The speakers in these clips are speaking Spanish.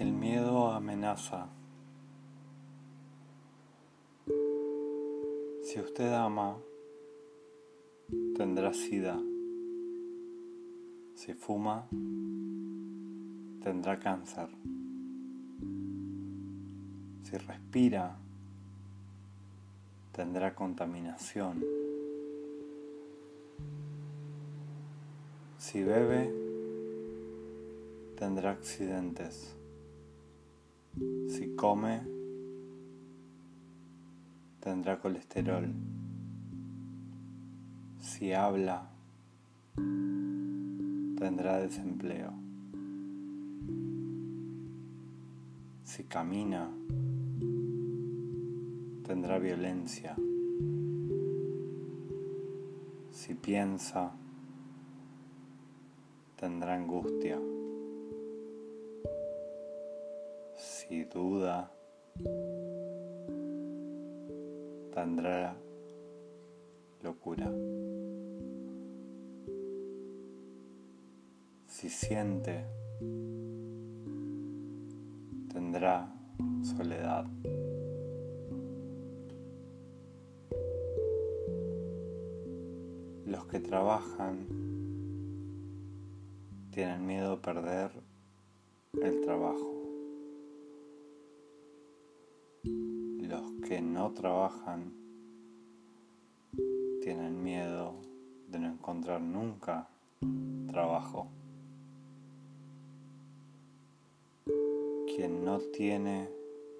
amenaza. Si usted ama, tendrá sida. Si fuma, tendrá cáncer. Si respira, tendrá contaminación. Si bebe, tendrá accidentes. Si come, tendrá colesterol. Si habla, tendrá desempleo. Si camina, tendrá violencia. Si piensa, tendrá angustia. Si duda, tendrá locura. Si siente, tendrá soledad. Los que trabajan tienen miedo a perder el trabajo. Que no trabajan tienen miedo de no encontrar nunca trabajo. Quien no tiene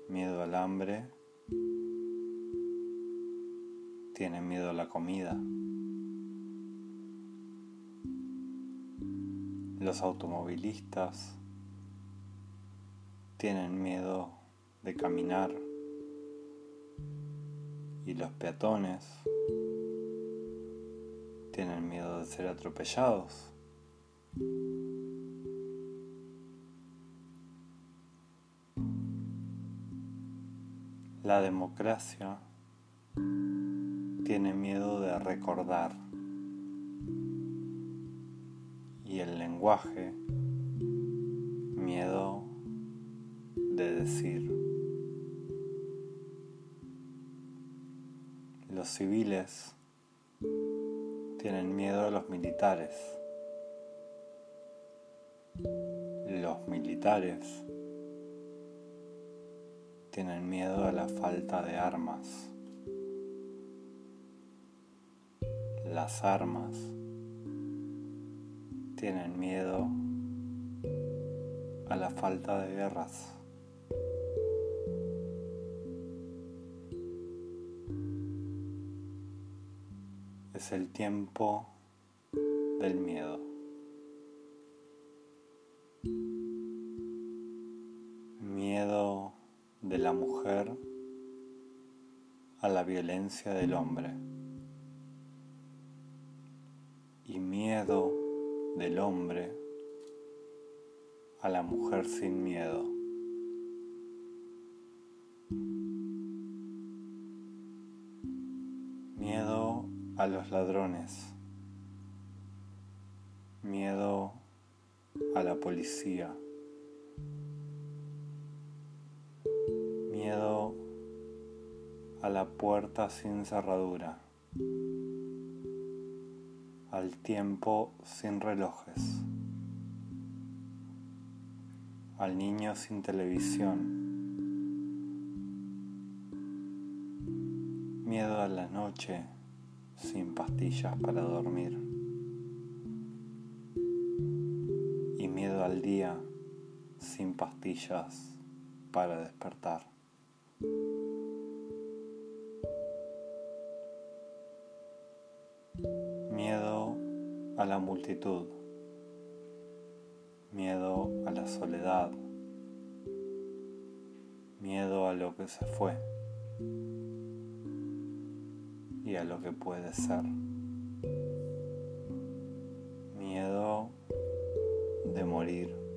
miedo al hambre, tiene miedo a la comida. Los automovilistas tienen miedo de caminar y los peatones tienen miedo de ser atropellados. La democracia tiene miedo de recordar y el lenguaje miedo de decir. Los civiles tienen miedo a los militares. Los militares tienen miedo a la falta de armas. Las armas tienen miedo a la falta de guerras. El tiempo del miedo. Miedo de la mujer a la violencia del hombre. Y miedo del hombre a la mujer sin. Miedo los ladrones. Miedo a la policía. Miedo a la puerta sin cerradura. Al tiempo sin relojes. Al niño sin televisión. Miedo a la noche sin pastillas para dormir. Y miedo al día sin pastillas para despertar. Miedo a la multitud. Miedo a la soledad. Miedo a lo que se fue y a lo que puede ser. Miedo de morir.